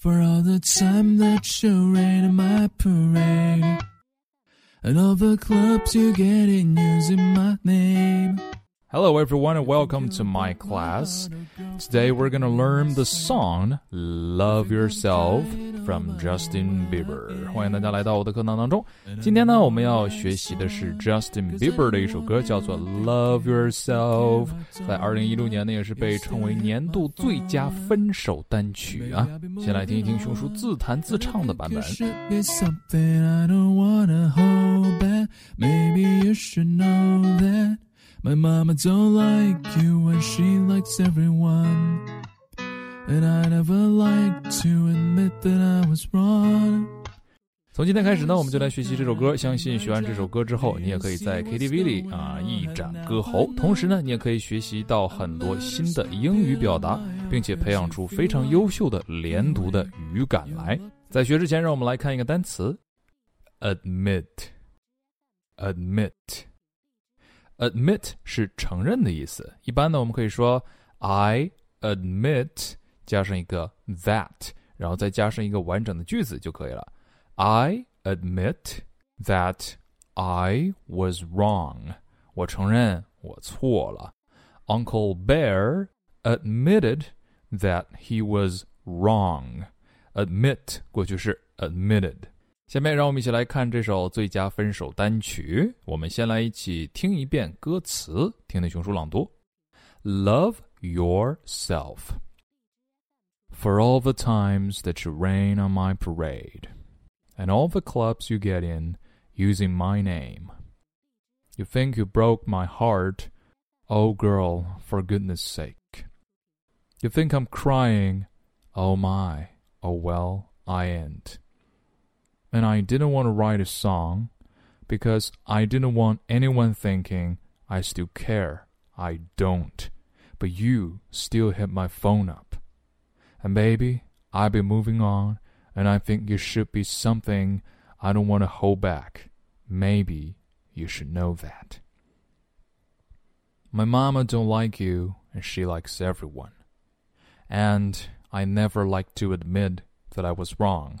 For all the time that you rain on my parade. And all the clubs you get in using my name. Hello, everyone, and welcome to my class. Today, we're gonna learn the song "Love Yourself" from Justin Bieber. 欢迎大家来到我的课堂当中。今天呢，我们要学习的是 Justin Bieber 的一首歌，叫做《Love Yourself》。在二零一六年呢，也是被称为年度最佳分手单曲啊。先来听一听熊叔自弹自唱的版本。 My mama don't like you and she likes everyone. And I never like to admit that I was wrong. 从今天开始呢，我们就来学习这首歌。相信学完这首歌之后，你也可以在 KTV 里啊一展歌喉。同时呢，你也可以学习到很多新的英语表达，并且培养出非常优秀的连读的语感来。在学之前，让我们来看一个单词：admit：admit。admit 是承认的意思。一般呢，我们可以说 I admit 加上一个 that，然后再加上一个完整的句子就可以了。I admit that I was wrong. 我承认我错了。Uncle Bear admitted that he was wrong. Admit 过去式 admitted。 下面让我们一起来看这首最佳分手单曲。我们先来一起听一遍歌词，听听熊叔朗读：Love yourself. For all the times that you rain on my parade, and all the clubs you get in using my name. You think you broke my heart, oh girl, for goodness sake. You think I'm crying, oh my, oh well, I ain't. And I didn't want to write a song because I didn't want anyone thinking I still care. I don't. But you still hit my phone up. And baby, I've been moving on, and I think you should be something I don't want to hold back. Maybe you should know that. My mama don't like you, and she likes everyone. And I never like to admit that I was wrong.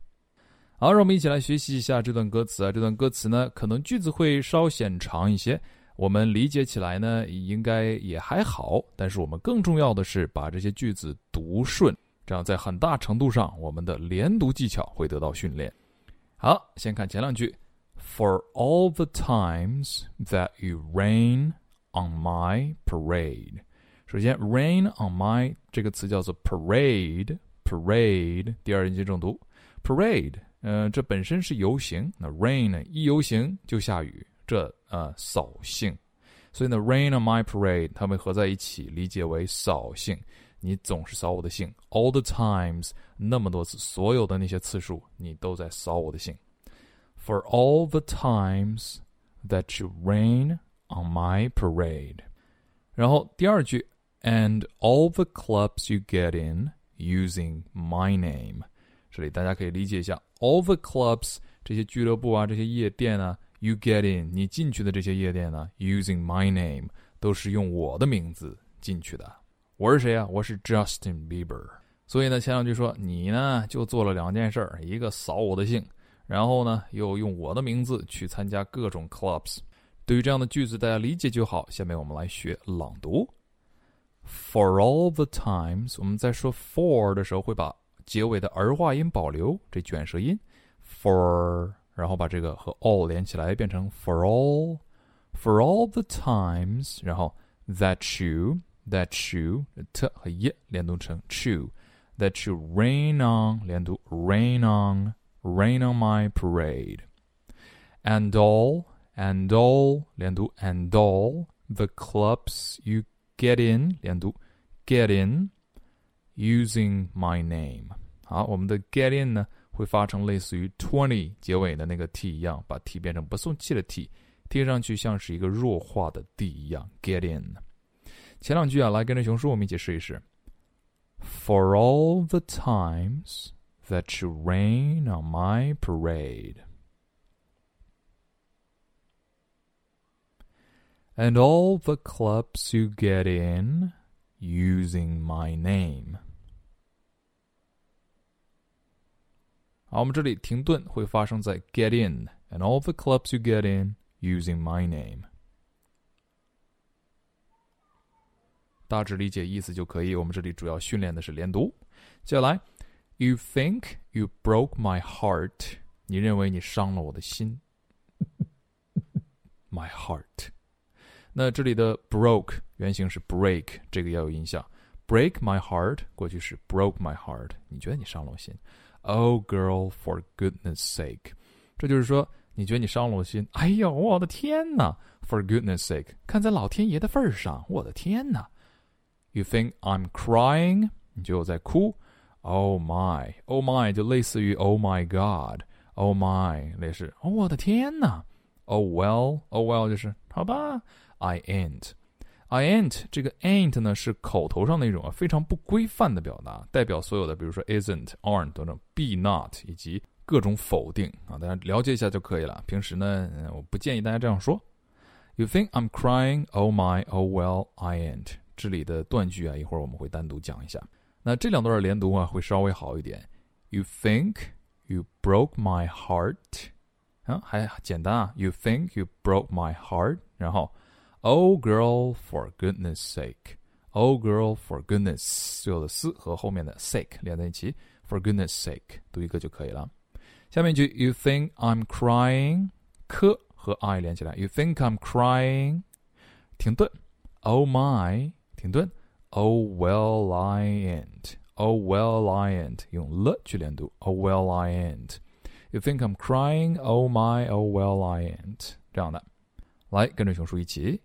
好，让我们一起来学习一下这段歌词啊。这段歌词呢，可能句子会稍显长一些，我们理解起来呢，应该也还好。但是我们更重要的是把这些句子读顺，这样在很大程度上，我们的连读技巧会得到训练。好，先看前两句：For all the times that you rain on my parade。首先，rain on my 这个词叫做 parade，parade。第二音节重读，parade。呃，这本身是游行，那 rain 呢，一游行就下雨，这呃扫兴，所以呢，rain on my parade 它们合在一起理解为扫兴，你总是扫我的兴，all the times 那么多次，所有的那些次数你都在扫我的兴，for all the times that you rain on my parade，然后第二句，and all the clubs you get in using my name。这里大家可以理解一下 ，all the clubs 这些俱乐部啊，这些夜店啊，you get in 你进去的这些夜店呢，using my name 都是用我的名字进去的。我是谁啊？我是 Justin Bieber。所以呢，前两句说你呢就做了两件事儿，一个扫我的兴，然后呢又用我的名字去参加各种 clubs。对于这样的句子，大家理解就好。下面我们来学朗读。For all the times，我们在说 for 的时候会把结尾的儿化音保留，这卷舌音，for，然后把这个和 all 连起来，变成 for all，for all the times，然后 that you that you t 和 y 连读成 chew，that you rain on 连读 rain on rain on my parade，and all and all 连读 and all the clubs you get in 连读 get in。 using my name。好，我们的 get in 呢会 会发成类似于 twenty 结尾的那个 t 一样，把 t 变成不送气的 t，听上去像是一个弱化的 d 一样。Get in。前两句啊，来跟着熊叔我们一起试一试。For all the times that you rain on my parade. And all the clubs you get in using my name. 好，我们这里停顿会发生在 get in and all the clubs you get in using my name。大致理解意思就可以。我们这里主要训练的是连读。接下来，You think you broke my heart？你认为你伤了我的心？My heart。那这里的 broke 原型是 break，这个要有印象。Break my heart 过去是 broke my heart。你觉得你伤了我心 ？Oh, girl, for goodness sake！这就是说，你觉得你伤了我心？哎呦，我的天哪！For goodness sake，看在老天爷的份上，我的天哪！You think I'm crying？你觉得我在哭？Oh my，Oh my 就类似于 Oh my God，Oh my 类似哦，我的天哪！Oh well，Oh well 就是好吧，I ain't。 I ain't 这个 ain't 呢是口头上的一种啊非常不规范的表达，代表所有的比如说 isn't、aren't 等等，be not 以及各种否定啊，大家了解一下就可以了。平时呢，我不建议大家这样说。You think I'm crying? Oh my, oh well, I ain't。这里的断句啊，一会儿我们会单独讲一下。那这两段连读啊，会稍微好一点。You think you broke my heart？啊，还简单啊。You think you broke my heart？然后。Oh girl, for goodness sake! Oh girl, for goodness，最后的 s 和后面的 sake 连在一起，for goodness sake 读一个就可以了。下面一句，You think I'm crying？科和 I 连起来，You think I'm crying？停顿，Oh my，停顿，Oh well I ain't。Oh well I ain't，用了去连读，Oh well I ain't。You think I'm crying? Oh my, oh well I ain't。这样的，来跟着熊叔一起。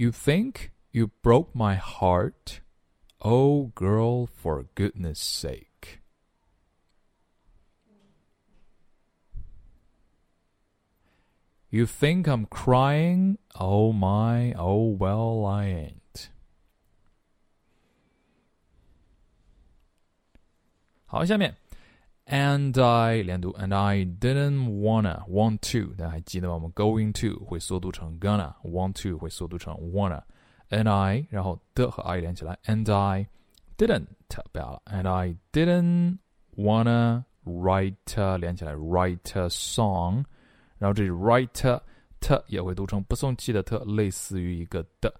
You think you broke my heart? Oh, girl, for goodness sake. You think I'm crying? Oh my, oh well, I ain't. 好，下面 and I 连读，and I didn't wanna want to，大家还记得吗？我们 going to 会缩读成 gonna，want to 会缩读成 wanna，and I 然后的和 I 连起来，and I didn't 不要了，and I didn't wanna write 连起来 write a song，然后这里 write t 也会读成不送气的 t，类似于一个的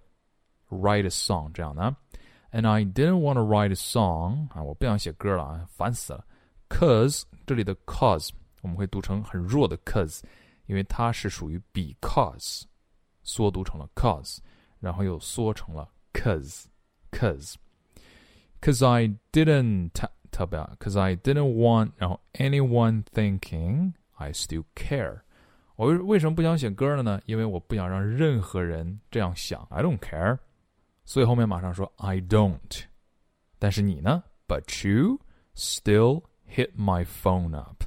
write a song 这样的。And I didn't want to write a song 啊，我不想写歌了啊，烦死了。 cause 这里的 cause 我们会读成很弱的 cause，因为它是属于 because，缩读成了 cause，然后又缩成了 cause cause。Cause I didn't 特别 cause I didn't want 然后 anyone thinking I still care。我为为什么不想写歌了呢？因为我不想让任何人这样想，I don't care。所以后面马上说 I don't。但是你呢？But you still hit my phone up.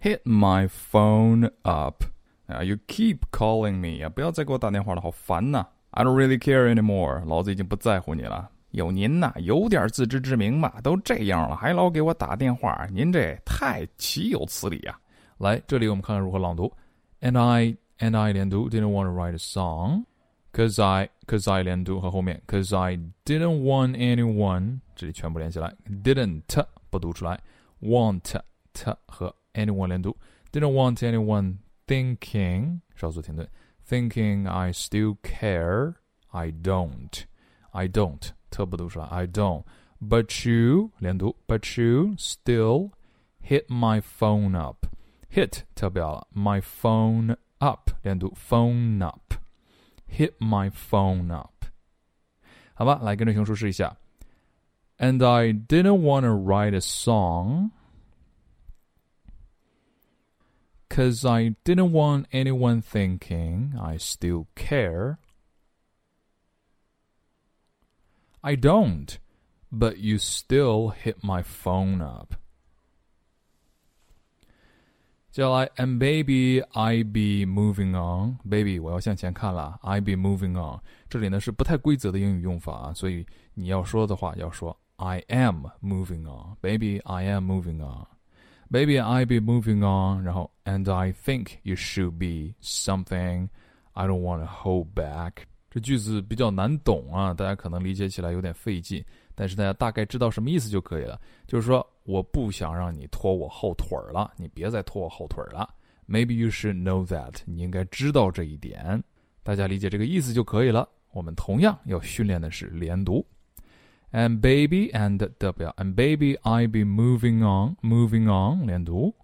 Hit my phone up. Uh, you keep calling me 啊，不要再给我打电话了，好烦呐！I don't really care anymore，老子已经不在乎你了。有您呐，有点自知之明嘛，都这样了，还老给我打电话，您这太岂有此理啊！来，这里我们看看如何朗读。And I and I 连读，didn't want to write a song。Cause I, cause I 连读和后面，cause I didn't want anyone，这里全部连起来，didn't 不读出来。 want t 和 anyone 连读，didn't want anyone thinking 稍作停顿，thinking I still care I don't I don't 特不读出来 I don't but you 连读 but you still hit my phone up hit 特别了 my phone up 连读 phone up hit my phone up 好吧，来跟着熊叔试一下。 and I didn't want to write a song because I didn't want anyone thinking I still care. I don't, but you still hit my phone up. 接下来，and baby I be moving on，baby 我要向前看了，I be moving on。这里呢是不太规则的英语用法啊，所以你要说的话要说 I am moving on，baby I am moving on，baby I be moving on，然后 and I think you should be something I don't want to hold back。这句子比较难懂啊，大家可能理解起来有点费劲，但是大家大概知道什么意思就可以了。就是说，我不想让你拖我后腿了，你别再拖我后腿了。Maybe you should know that，你应该知道这一点。大家理解这个意思就可以了。我们同样要训练的是连读。And baby and 的表，and baby I be moving on，moving on 连读。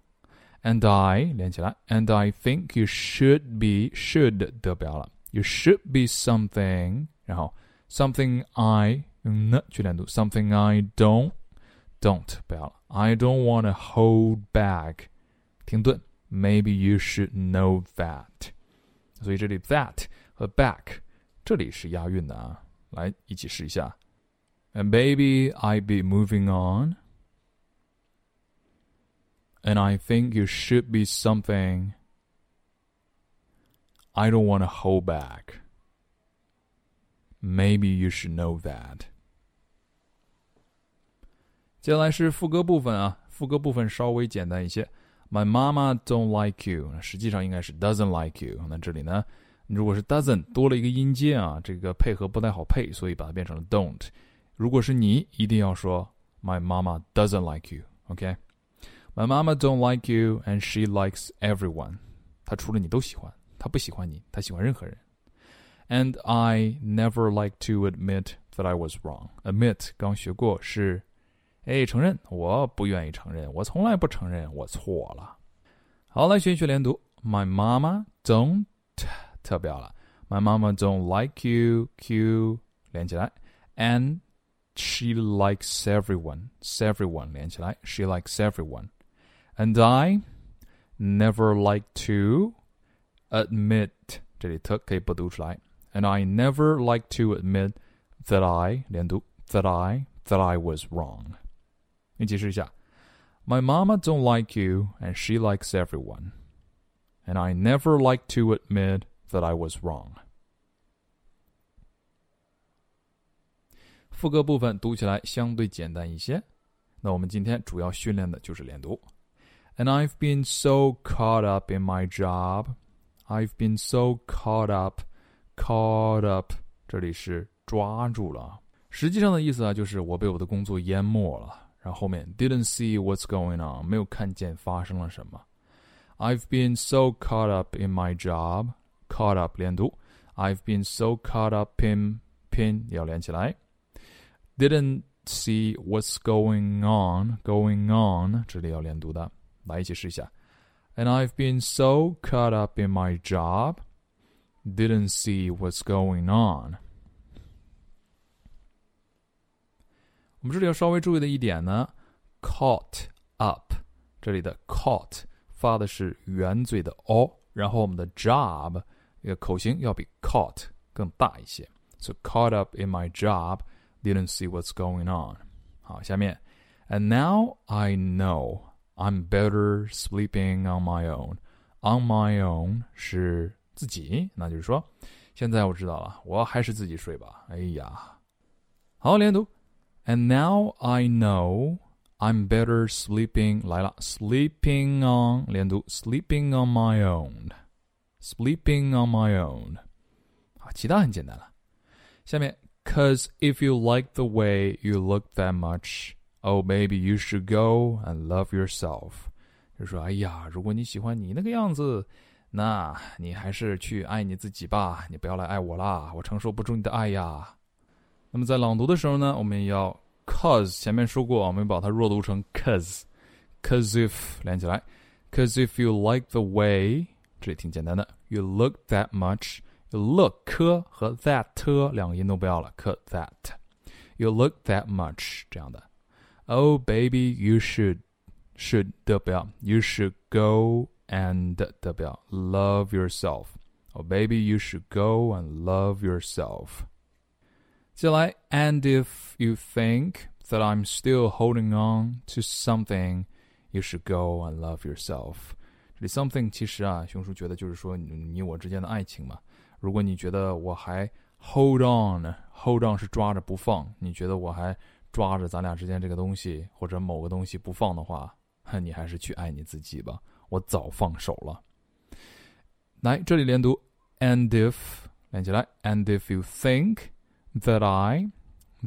And I 连起来，and I think you should be should 的表了。You should be something，然后 something I 用呢去连读，something I don't don't 不要了，I don't want to hold back，停顿，Maybe you should know that，所以这里 that 和 back 这里是押韵的啊，来一起试一下 ，And baby I be moving on。And I think you should be something I don't want to hold back. Maybe you should know that. 接下来是副歌部分啊，副歌部分稍微简单一些。My mama don't like you，实际上应该是 doesn't like you。那这里呢，如果是 doesn't 多了一个音阶啊，这个配合不太好配，所以把它变成了 don't。 如果是你，一定要说 My mama doesn't like you。OK，My mama don't like you and she likes everyone。她除了你都喜欢。他不喜欢你，他喜欢任何人。And I never like to admit that I was wrong. Admit 刚学过是，哎，承认。我不愿意承认，我从来不承认我错了。好，来学一学连读。My mama don't 特别了。My mama don't like you. Q 连起来。And she likes everyone. Everyone 连起来。She likes everyone. And I never like to admit 这里特可以不读出来。And I never like to admit that I 连读 that I that I was wrong。你解释一下。My mama don't like you, and she likes everyone. And I never like to admit that I was wrong. 副歌部分读起来相对简单一些。那我们今天主要训练的就是连读。And I've been so caught up in my job I've been so caught up, caught up，这里是抓住了。实际上的意思啊，就是我被我的工作淹没了。然后后面 didn't see what's going on，没有看见发生了什么。I've been so caught up in my job, caught up 连读。I've been so caught up in pin 要连起来。 Didn't see what's going on, going on 这里要连读的，来一起试一下。and I've been so caught up in my job, didn't see what's going on. 我们这里要稍微注意的一点呢，caught up 这里的 caught 发的是圆嘴的 o，然后我们的 job 这个口型要比 caught 更大一些。So caught up in my job, didn't see what's going on. 好，下面，and now I know I'm better sleeping on my own. On my own 是自己，那就是说，现在我知道了，我还是自己睡吧。哎呀，好，连读。And now I know I'm better sleeping 来了，sleeping on 连读，sleeping on my own, sleeping on my own。好，其他很简单了。下面 ，Cause if you like the way you look that much。Oh, maybe you should go and love yourself。就说，哎呀，如果你喜欢你那个样子，那你还是去爱你自己吧，你不要来爱我啦，我承受不住你的爱呀。那么在朗读的时候呢，我们要 cause 前面说过，我们把它弱读成 cause，cause if 连起来，cause if you like the way，这里挺简单的，you look that much，you look 科和 that 两个音都不要了，科 that，you look that much 这样的。Oh, baby, you should should 的表，you should go and 的表，love yourself. Oh, baby, you should go and love yourself. 接下来，and if you think that I'm still holding on to something, you should go and love yourself. 这里 something 其实啊，熊叔觉得就是说你你我之间的爱情嘛。 如果你觉得我还 hold on，hold on 是抓着不放，你觉得我还抓着咱俩之间这个东西或者某个东西不放的话，你还是去爱你自己吧。我早放手了。来，这里连读，and if 连起来，and if you think that I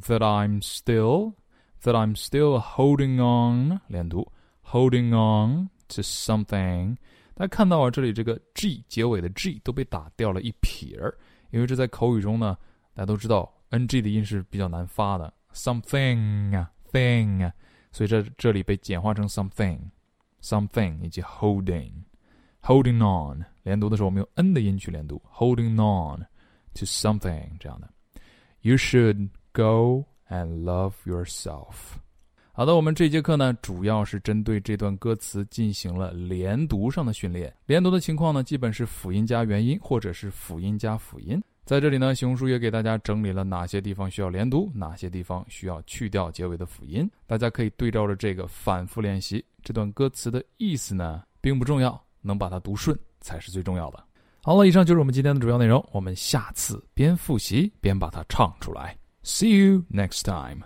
that I'm still that I'm still holding on，连读，holding on to something。大家看到啊，这里这个 g 结尾的 g 都被打掉了一撇儿，因为这在口语中呢，大家都知道 ng 的音是比较难发的，something 啊，thing 啊，所以这这里被简化成 something，something 以及 holding，holding on 连读的时候，我们用 n 的音去连读，holding on to something 这样的。You should go and love yourself。好的，我们这节课呢，主要是针对这段歌词进行了连读上的训练。连读的情况呢，基本是辅音加元音，或者是辅音加辅音。在这里呢，熊叔也给大家整理了哪些地方需要连读，哪些地方需要去掉结尾的辅音。大家可以对照着这个反复练习。这段歌词的意思呢，并不重要，能把它读顺才是最重要的。好了，以上就是我们今天的主要内容。我们下次边复习边把它唱出来。See you next time.